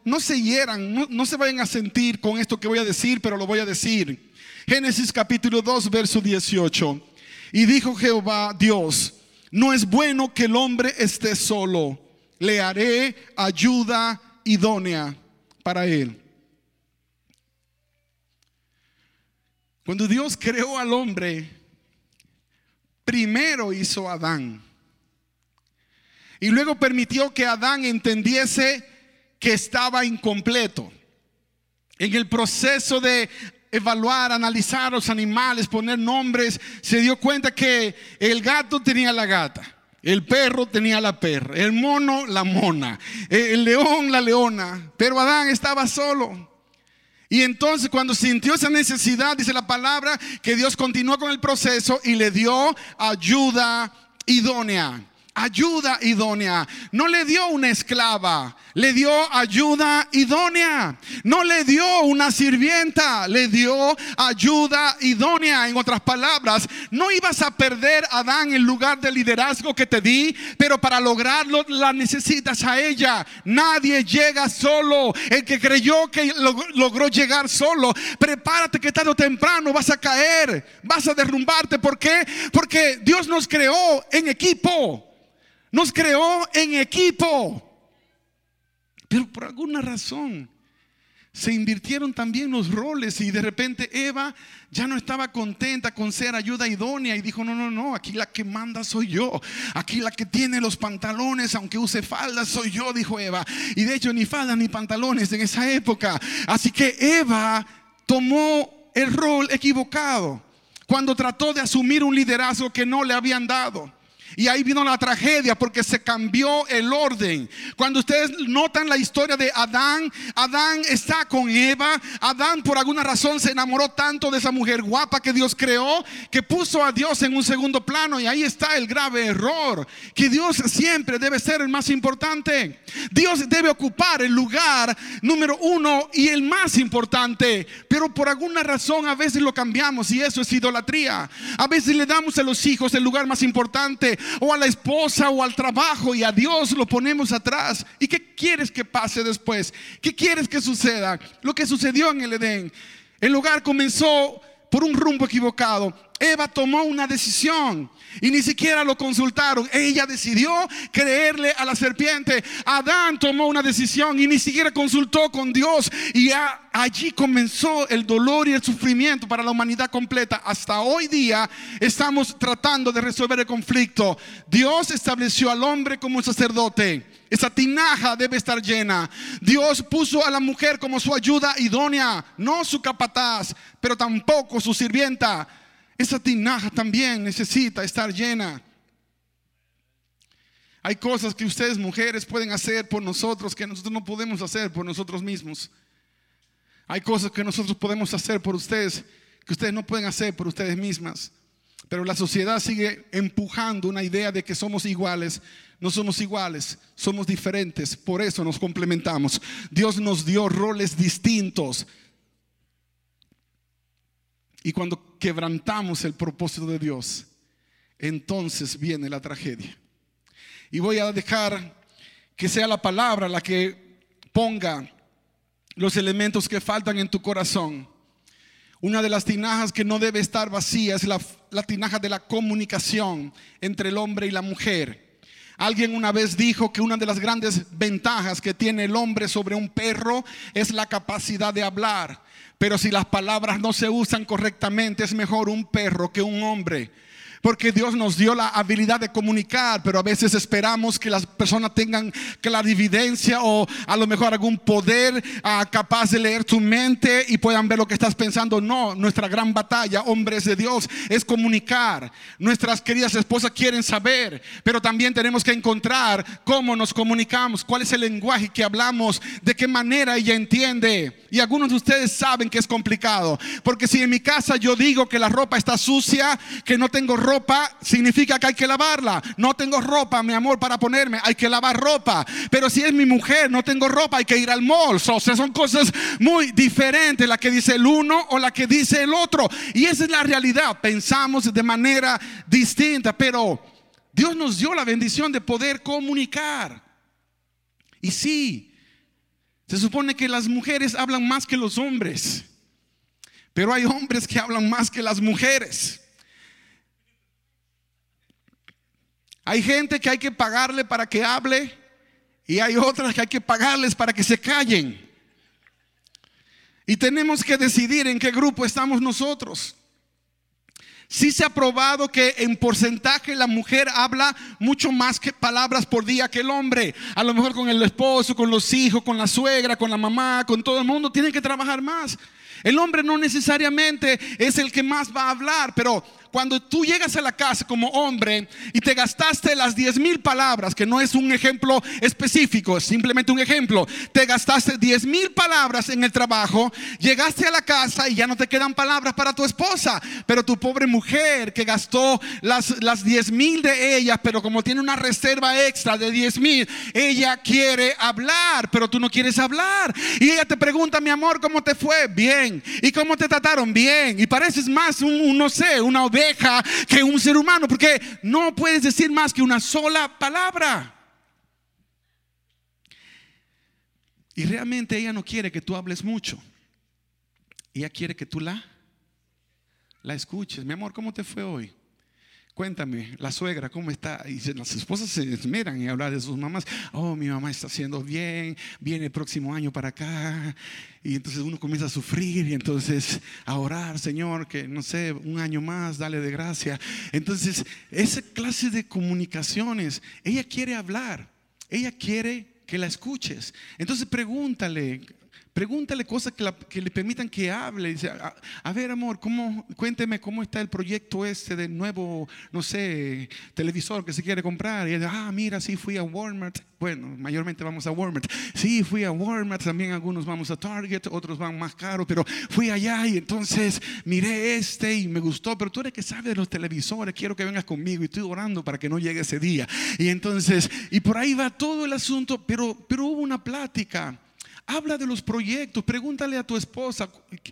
no se hieran, no, se vayan a sentir con esto que voy a decir, pero lo voy a decir. Génesis capítulo 2, verso 18. Y dijo Jehová Dios, no es bueno que el hombre esté solo, le haré ayuda idónea para él. Cuando Dios creó al hombre, primero hizo a Adán. Y luego permitió que Adán entendiese que estaba incompleto. En el proceso de evaluar, analizar los animales, poner nombres, se dio cuenta que el gato tenía la gata. El perro tenía la perra, el mono la mona, el león la leona, pero Adán estaba solo. Y entonces cuando sintió esa necesidad, dice la palabra, que Dios continuó con el proceso y le dio ayuda idónea ayuda idónea. No le dio una esclava, le dio ayuda idónea. No le dio una sirvienta, le dio ayuda idónea. En otras palabras, no ibas a perder a Adán el lugar de liderazgo que te di, pero para lograrlo la necesitas a ella. Nadie llega solo. El que creyó que logró llegar solo, prepárate que tarde o temprano vas a caer, vas a derrumbarte. ¿Por qué? Porque Dios nos creó en equipo. Nos creó en equipo. Pero por alguna razón se invirtieron también los roles y de repente Eva ya no estaba contenta con ser ayuda idónea y dijo, no, no, no, aquí la que manda soy yo, aquí la que tiene los pantalones, aunque use faldas, soy yo, dijo Eva. Y de hecho ni faldas ni pantalones en esa época. Así que Eva tomó el rol equivocado cuando trató de asumir un liderazgo que no le habían dado. Y ahí vino la tragedia porque se cambió el orden. Cuando ustedes notan la historia de Adán, Adán está con Eva. Adán por alguna razón se enamoró tanto de esa mujer guapa que Dios creó que puso a Dios en un segundo plano. Y ahí está el grave error. Que Dios siempre debe ser el más importante. Dios debe ocupar el lugar número uno y el más importante. Pero por alguna razón a veces lo cambiamos y eso es idolatría. A veces le damos a los hijos el lugar más importante o a la esposa o al trabajo y a Dios lo ponemos atrás. ¿Y qué quieres que pase después? ¿Qué quieres que suceda? Lo que sucedió en el Edén. El lugar comenzó por un rumbo equivocado. Eva tomó una decisión y ni siquiera lo consultaron. Ella decidió creerle a la serpiente. Adán tomó una decisión y ni siquiera consultó con Dios. Y allí comenzó el dolor y el sufrimiento para la humanidad completa. Hasta hoy día estamos tratando de resolver el conflicto. Dios estableció al hombre como un sacerdote. Esa tinaja debe estar llena. Dios puso a la mujer como su ayuda idónea, no su capataz, pero tampoco su sirvienta. Esa tinaja también necesita estar llena. Hay cosas que ustedes mujeres pueden hacer por nosotros que nosotros no podemos hacer por nosotros mismos. Hay cosas que nosotros podemos hacer por ustedes que ustedes no pueden hacer por ustedes mismas. Pero la sociedad sigue empujando una idea de que somos iguales. No somos iguales, somos diferentes. Por eso nos complementamos. Dios nos dio roles distintos. Y cuando quebrantamos el propósito de Dios, entonces viene la tragedia. Y voy a dejar que sea la palabra la que ponga los elementos que faltan en tu corazón. Una de las tinajas que no debe estar vacía es la, la, tinaja de la comunicación entre el hombre y la mujer. Alguien una vez dijo que una de las grandes ventajas que tiene el hombre sobre un perro es la capacidad de hablar. Pero si las palabras no se usan correctamente, es mejor un perro que un hombre. Porque Dios nos dio la habilidad de comunicar, pero a veces esperamos que las personas tengan clarividencia o a lo mejor algún poder ah, capaz de leer tu mente y puedan ver lo que estás pensando. No, nuestra gran batalla, hombres de Dios, es comunicar. Nuestras queridas esposas quieren saber, pero también tenemos que encontrar cómo nos comunicamos, cuál es el lenguaje que hablamos, de qué manera ella entiende. Y algunos de ustedes saben que es complicado, porque si en mi casa yo digo que la ropa está sucia, que no tengo ropa, ropa significa que hay que lavarla. No tengo ropa, mi amor, para ponerme. Hay que lavar ropa. Pero si es mi mujer, no tengo ropa, hay que ir al mall. O sea, son cosas muy diferentes la que dice el uno o la que dice el otro. Y esa es la realidad. Pensamos de manera distinta, pero Dios nos dio la bendición de poder comunicar. Y sí, se supone que las mujeres hablan más que los hombres. Pero hay hombres que hablan más que las mujeres. Hay gente que hay que pagarle para que hable y hay otras que hay que pagarles para que se callen. Y tenemos que decidir en qué grupo estamos nosotros. Sí se ha probado que en porcentaje la mujer habla mucho más que palabras por día que el hombre. A lo mejor con el esposo, con los hijos, con la suegra, con la mamá, con todo el mundo, tienen que trabajar más. El hombre no necesariamente es el que más va a hablar, pero cuando tú llegas a la casa como hombre y te gastaste las 10 mil palabras, que no es un ejemplo específico, es simplemente un ejemplo, te gastaste 10 mil palabras en el trabajo, llegaste a la casa y ya no te quedan palabras para tu esposa, pero tu pobre mujer que gastó las, las 10 mil de ellas, pero como tiene una reserva extra de 10 mil, ella quiere hablar, pero tú no quieres hablar. Y ella te pregunta, mi amor, ¿cómo te fue? Bien. ¿Y cómo te trataron? Bien. Y pareces más un, no sé, una oveja que un ser humano, porque no puedes decir más que una sola palabra. Y realmente ella no quiere que tú hables mucho. Ella quiere que tú la, la escuches. Mi amor, ¿cómo te fue hoy? Cuéntame, la suegra, ¿cómo está? Y las esposas se esmeran y hablar de sus mamás. Oh, mi mamá está haciendo bien, viene el próximo año para acá. Y entonces uno comienza a sufrir y entonces a orar, Señor, que no sé, un año más, dale de gracia. Entonces, esa clase de comunicaciones, ella quiere hablar, ella quiere que la escuches. Entonces pregúntale, Pregúntale cosas que, le permitan que hable. Dice, a, ver, amor, ¿cómo, cuénteme cómo está el proyecto este del nuevo, no sé, televisor que se quiere comprar. Y ella, ah, mira, sí fui a Walmart. Bueno, mayormente vamos a Walmart. Sí, fui a Walmart. También algunos vamos a Target, otros van más caros. Pero fui allá y entonces miré este y me gustó. Pero tú eres que sabes de los televisores. Quiero que vengas conmigo. Y estoy orando para que no llegue ese día. Y entonces, y por ahí va todo el asunto. Pero, pero hubo una plática Habla de los proyectos, pregúntale a tu esposa,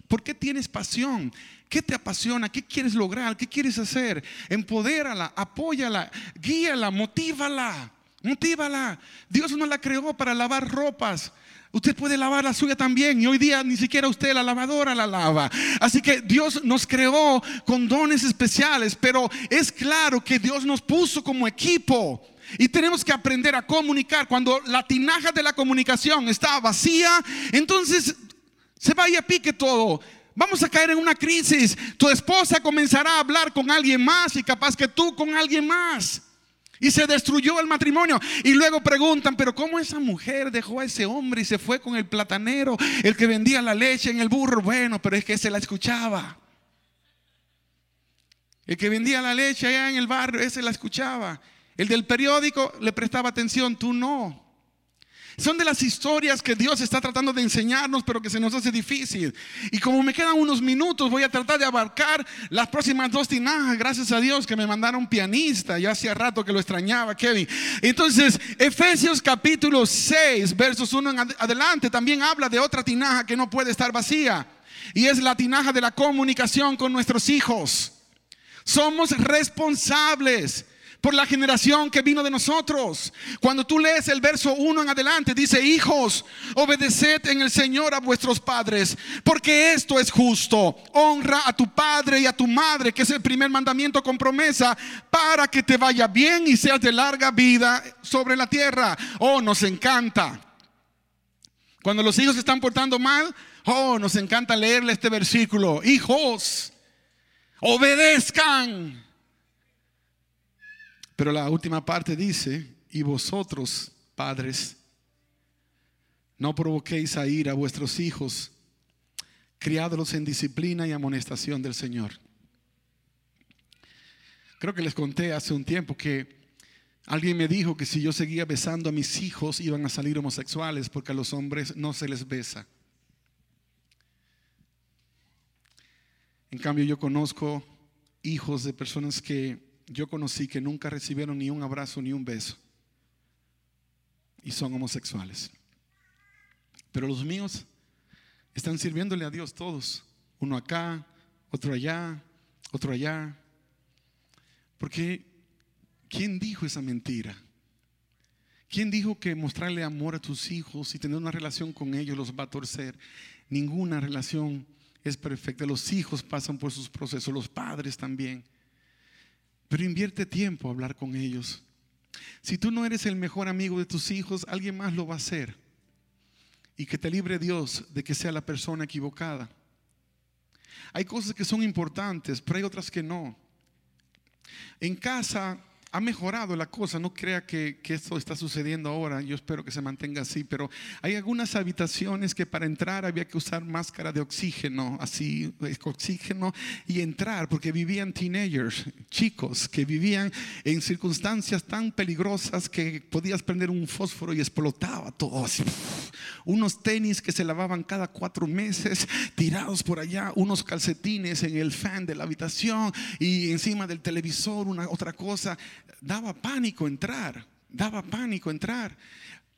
¿por qué tienes pasión? ¿Qué te apasiona? ¿Qué quieres lograr? ¿Qué quieres hacer? Empodérala, apóyala, guíala, motívala, motívala. Dios no la creó para lavar ropas. Usted puede lavar la suya también y hoy día ni siquiera usted la lavadora la lava. Así que Dios nos creó con dones especiales, pero es claro que Dios nos puso como equipo. Y tenemos que aprender a comunicar. Cuando la tinaja de la comunicación está vacía, entonces se vaya a pique todo. Vamos a caer en una crisis. Tu esposa comenzará a hablar con alguien más y capaz que tú con alguien más. Y se destruyó el matrimonio. Y luego preguntan, pero ¿cómo esa mujer dejó a ese hombre y se fue con el platanero, el que vendía la leche en el burro? Bueno, pero es que se la escuchaba. El que vendía la leche allá en el barrio, ese la escuchaba. El del periódico le prestaba atención, tú no. Son de las historias que Dios está tratando de enseñarnos, pero que se nos hace difícil. Y como me quedan unos minutos, voy a tratar de abarcar las próximas dos tinajas. Gracias a Dios que me mandaron pianista. Ya hacía rato que lo extrañaba, Kevin. Entonces, Efesios capítulo 6, versos 1 en adelante, también habla de otra tinaja que no puede estar vacía. Y es la tinaja de la comunicación con nuestros hijos. Somos responsables por la generación que vino de nosotros. Cuando tú lees el verso 1 en adelante, dice, hijos, obedeced en el Señor a vuestros padres, porque esto es justo. Honra a tu padre y a tu madre, que es el primer mandamiento con promesa, para que te vaya bien y seas de larga vida sobre la tierra. Oh, nos encanta. Cuando los hijos se están portando mal, oh, nos encanta leerle este versículo. Hijos, obedezcan Pero la última parte dice, y vosotros, padres, no provoquéis a ir a vuestros hijos, criádlos en disciplina y amonestación del Señor. Creo que les conté hace un tiempo que alguien me dijo que si yo seguía besando a mis hijos iban a salir homosexuales porque a los hombres no se les besa. En cambio yo conozco hijos de personas que yo conocí que nunca recibieron ni un abrazo ni un beso y son homosexuales. Pero los míos están sirviéndole a Dios todos, uno acá, otro allá, otro allá. Porque ¿quién dijo esa mentira? ¿Quién dijo que mostrarle amor a tus hijos y tener una relación con ellos los va a torcer? Ninguna relación es perfecta. Los hijos pasan por sus procesos, los padres también. Pero invierte tiempo a hablar con ellos. Si tú no eres el mejor amigo de tus hijos, alguien más lo va a hacer. Y que te libre Dios de que sea la persona equivocada. Hay cosas que son importantes, pero hay otras que no. En casa ha mejorado la cosa, no crea que, esto está sucediendo ahora, yo espero que se mantenga así, pero hay algunas habitaciones que para entrar había que usar máscara de oxígeno, así, oxígeno, y entrar, porque vivían teenagers, chicos, que vivían en circunstancias tan peligrosas que podías prender un fósforo y explotaba todo, unos tenis que se lavaban cada cuatro meses, tirados por allá, unos calcetines en el fan de la habitación y encima del televisor, una otra cosa daba pánico entrar, daba pánico entrar.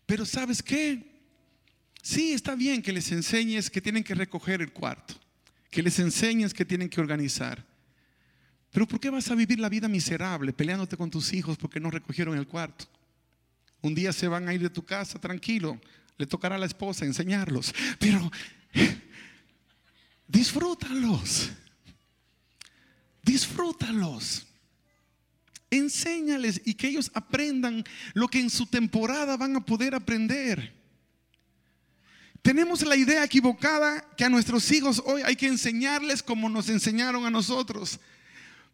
Pero ¿sabes qué? Sí, está bien que les enseñes que tienen que recoger el cuarto, que les enseñes que tienen que organizar. Pero ¿por qué vas a vivir la vida miserable peleándote con tus hijos porque no recogieron el cuarto? Un día se van a ir de tu casa tranquilo, le tocará a la esposa enseñarlos, pero disfrútalos, disfrútalos. Enséñales y que ellos aprendan lo que en su temporada van a poder aprender. Tenemos la idea equivocada que a nuestros hijos hoy hay que enseñarles como nos enseñaron a nosotros.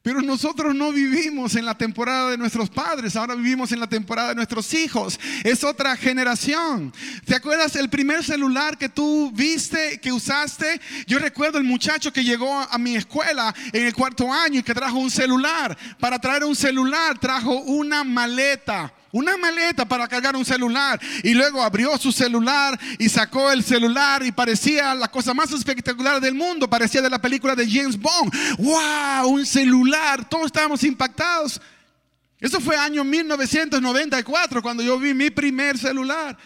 Pero nosotros no vivimos en la temporada de nuestros padres, ahora vivimos en la temporada de nuestros hijos. Es otra generación. ¿Te acuerdas el primer celular que tú viste, que usaste? Yo recuerdo el muchacho que llegó a mi escuela en el cuarto año y que trajo un celular. Para traer un celular trajo una maleta una maleta para cargar un celular. Y luego abrió su celular y sacó el celular y parecía la cosa más espectacular del mundo. Parecía de la película de James Bond. ¡Wow! Un celular. Todos estábamos impactados. Eso fue año 1994 cuando yo vi mi primer celular.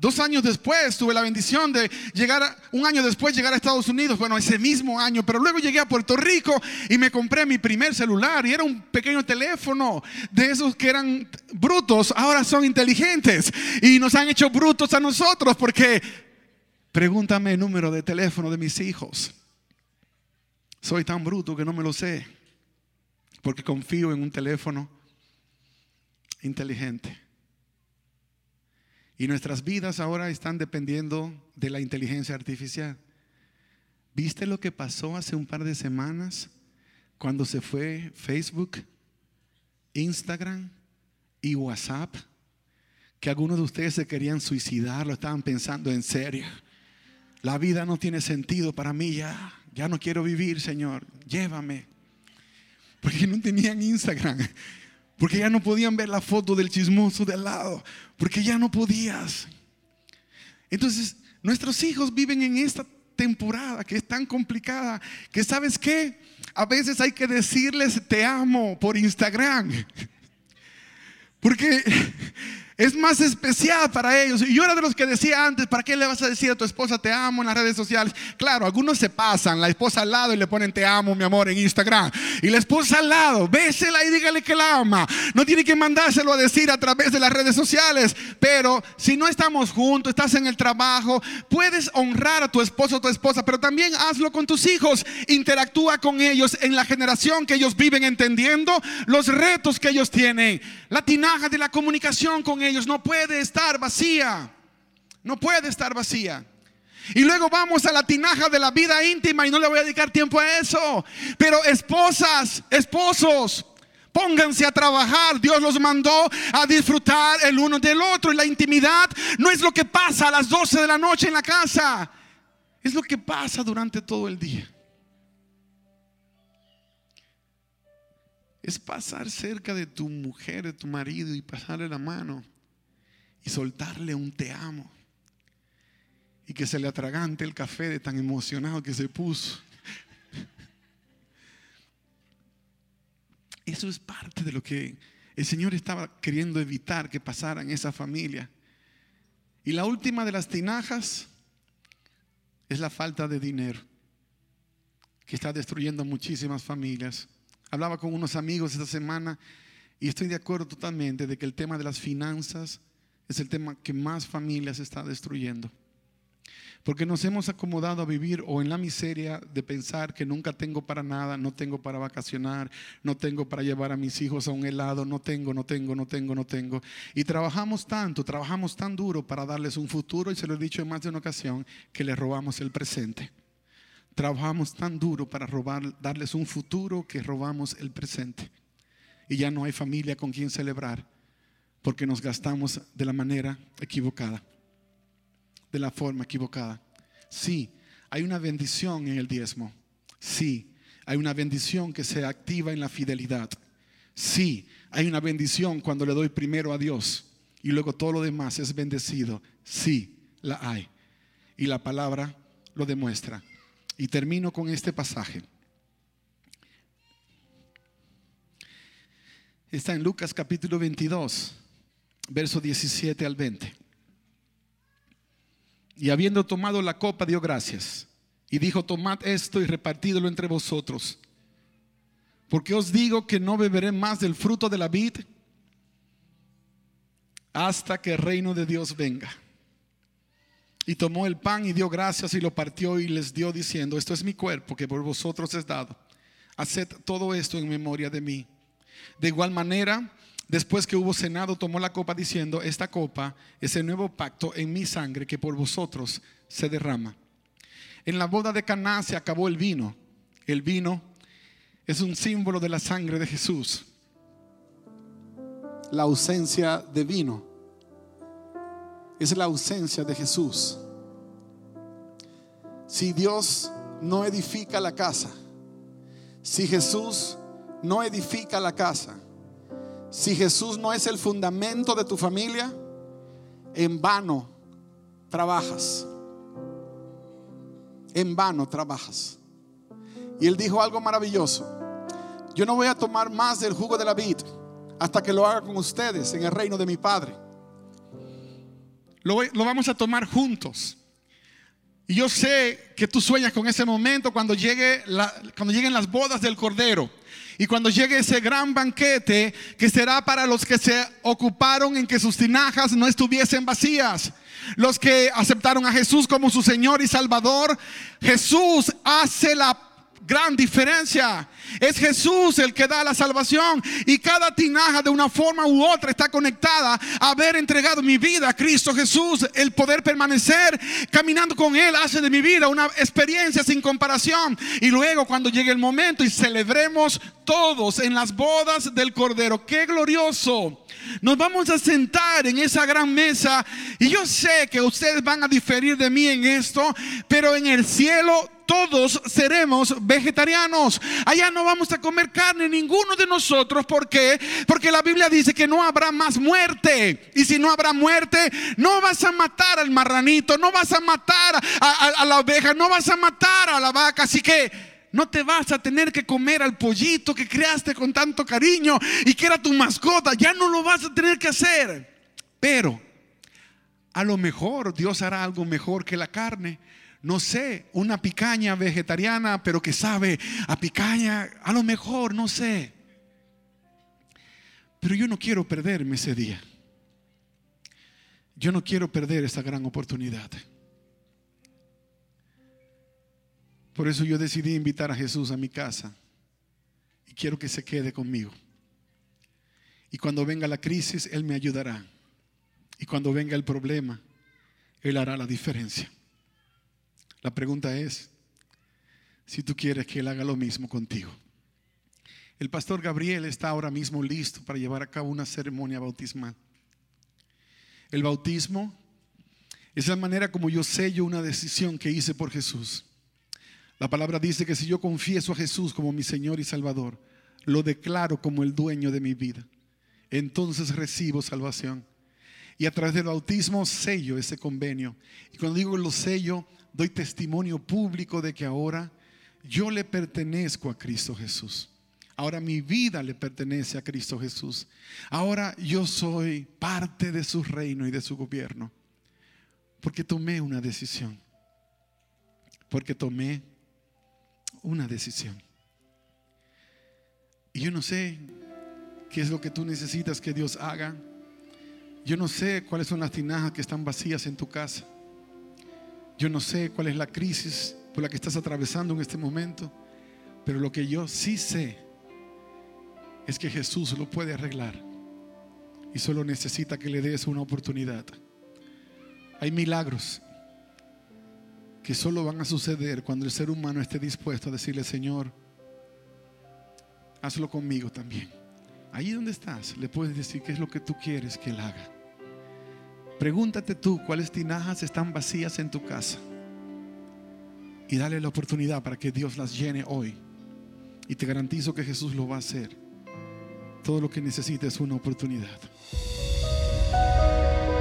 Dos años después tuve la bendición de llegar, un año después llegar a Estados Unidos, bueno, ese mismo año, pero luego llegué a Puerto Rico y me compré mi primer celular y era un pequeño teléfono de esos que eran brutos, ahora son inteligentes y nos han hecho brutos a nosotros porque pregúntame el número de teléfono de mis hijos. Soy tan bruto que no me lo sé porque confío en un teléfono inteligente. Y nuestras vidas ahora están dependiendo de la inteligencia artificial. ¿Viste lo que pasó hace un par de semanas cuando se fue Facebook, Instagram y WhatsApp? Que algunos de ustedes se querían suicidar, lo estaban pensando en serio. La vida no tiene sentido para mí ya. Ya no quiero vivir, Señor. Llévame. Porque no tenían Instagram. Porque ya no podían ver la foto del chismoso de al lado. Porque ya no podías. Entonces, nuestros hijos viven en esta temporada que es tan complicada que sabes qué, a veces hay que decirles te amo por Instagram. [LAUGHS] Porque es más especial para ellos. Y yo era de los que decía antes, ¿para qué le vas a decir a tu esposa te amo en las redes sociales? Claro, algunos se pasan, la esposa al lado y le ponen te amo, mi amor, en Instagram. Y la esposa al lado, bésela y dígale que la ama. No tiene que mandárselo a decir a través de las redes sociales. Pero si no estamos juntos, estás en el trabajo, puedes honrar a tu esposo o tu esposa, pero también hazlo con tus hijos. Interactúa con ellos en la generación que ellos viven, entendiendo los retos que ellos tienen. La tinaja de la comunicación con ellos no puede estar vacía. No puede estar vacía. Y luego vamos a la tinaja de la vida íntima y no le voy a dedicar tiempo a eso. Pero esposas, esposos, Pónganse a trabajar. Dios los mandó a disfrutar el uno del otro. Y la intimidad no es lo que pasa a las 12 de la noche en la casa. Es lo que pasa durante todo el día. Es pasar cerca de tu mujer, de tu marido y pasarle la mano y soltarle un te amo. Y que se le atragante el café de tan emocionado que se puso. [LAUGHS] Eso es parte de lo que el Señor estaba queriendo evitar que pasara en esa familia. Y la última de las tinajas es la falta de dinero, que está destruyendo muchísimas familias. Hablaba con unos amigos esta semana y estoy de acuerdo totalmente de que el tema de las finanzas es el tema que más familias está destruyendo. Porque nos hemos acomodado a vivir o en la miseria de pensar que nunca tengo para nada, no tengo para vacacionar, no tengo para llevar a mis hijos a un helado, no tengo, no tengo, no tengo, no tengo. Y trabajamos tanto, trabajamos tan duro para darles un futuro, y se lo he dicho en más de una ocasión, que les robamos el presente. Trabajamos tan duro para robar, darles un futuro que robamos el presente. Y ya no hay familia con quien celebrar porque nos gastamos de la manera equivocada, de la forma equivocada. Sí, hay una bendición en el diezmo. Sí, hay una bendición que se activa en la fidelidad. Sí, hay una bendición cuando le doy primero a Dios y luego todo lo demás es bendecido. Sí, la hay. Y la palabra lo demuestra. Y termino con este pasaje. Está en Lucas capítulo 22, verso 17 al 20. Y habiendo tomado la copa, dio gracias. Y dijo, tomad esto y repartídelo entre vosotros. Porque os digo que no beberé más del fruto de la vid hasta que el reino de Dios venga. Y tomó el pan y dio gracias y lo partió y les dio diciendo, esto es mi cuerpo que por vosotros es dado. Haced todo esto en memoria de mí. De igual manera, después que hubo cenado, tomó la copa diciendo, esta copa es el nuevo pacto en mi sangre que por vosotros se derrama. En la boda de Caná se acabó el vino. El vino es un símbolo de la sangre de Jesús. La ausencia de vino es la ausencia de Jesús. Si Dios no edifica la casa, si Jesús no edifica la casa, si Jesús no es el fundamento de tu familia, en vano trabajas. En vano trabajas. Y él dijo algo maravilloso. Yo no voy a tomar más del jugo de la vid hasta que lo haga con ustedes en el reino de mi Padre. Lo, vamos a tomar juntos. Y yo sé que tú sueñas con ese momento cuando, llegue cuando lleguen las bodas del Cordero. Y cuando llegue ese gran banquete que será para los que se ocuparon en que sus tinajas no estuviesen vacías. Los que aceptaron a Jesús como su Señor y Salvador. Jesús hace la gran diferencia. Es Jesús el que da la salvación y cada tinaja de una forma u otra está conectada a haber entregado mi vida a Cristo Jesús. El poder permanecer caminando con Él hace de mi vida una experiencia sin comparación. Y luego cuando llegue el momento y celebremos todos en las bodas del Cordero, qué glorioso. Nos vamos a sentar en esa gran mesa y yo sé que ustedes van a diferir de mí en esto, pero en el cielo todos seremos vegetarianos. Allá no vamos a comer carne ninguno de nosotros. ¿Por qué? Porque la Biblia dice que no habrá más muerte. Y si no habrá muerte, no vas a matar al marranito, no vas a matar a, la oveja, no vas a matar a la vaca. Así que no te vas a tener que comer al pollito que creaste con tanto cariño y que era tu mascota. Ya no lo vas a tener que hacer. Pero a lo mejor Dios hará algo mejor que la carne no sé, una picaña vegetariana, pero que sabe a picaña, a lo mejor, no sé. Pero yo no quiero perderme ese día. Yo no quiero perder esa gran oportunidad. Por eso yo decidí invitar a Jesús a mi casa y quiero que se quede conmigo. Y cuando venga la crisis, Él me ayudará. Y cuando venga el problema, Él hará la diferencia. La pregunta es si tú quieres que Él haga lo mismo contigo. El pastor Gabriel está ahora mismo listo para llevar a cabo una ceremonia bautismal. El bautismo es la manera como yo sello una decisión que hice por Jesús. La palabra dice que si yo confieso a Jesús como mi Señor y Salvador, lo declaro como el dueño de mi vida, entonces recibo salvación. Y a través del bautismo sello ese convenio. Y cuando digo lo sello, doy testimonio público de que ahora yo le pertenezco a Cristo Jesús. Ahora mi vida le pertenece a Cristo Jesús. Ahora yo soy parte de su reino y de su gobierno. Porque tomé una decisión. Porque tomé una decisión. Y yo no sé qué es lo que tú necesitas que Dios haga. Yo no sé cuáles son las tinajas que están vacías en tu casa. Yo no sé cuál es la crisis por la que estás atravesando en este momento. Pero lo que yo sí sé es que Jesús lo puede arreglar y solo necesita que le des una oportunidad. Hay milagros que solo van a suceder cuando el ser humano esté dispuesto a decirle, Señor, hazlo conmigo también. Ahí donde estás, le puedes decir qué es lo que tú quieres que Él haga. Pregúntate tú cuáles tinajas están vacías en tu casa y dale la oportunidad para que Dios las llene hoy. Y te garantizo que Jesús lo va a hacer. Todo lo que necesitas es una oportunidad.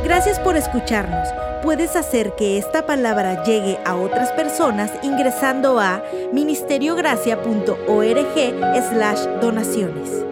Gracias por escucharnos. Puedes hacer que esta palabra llegue a otras personas ingresando a ministeriogracia.org slash donaciones.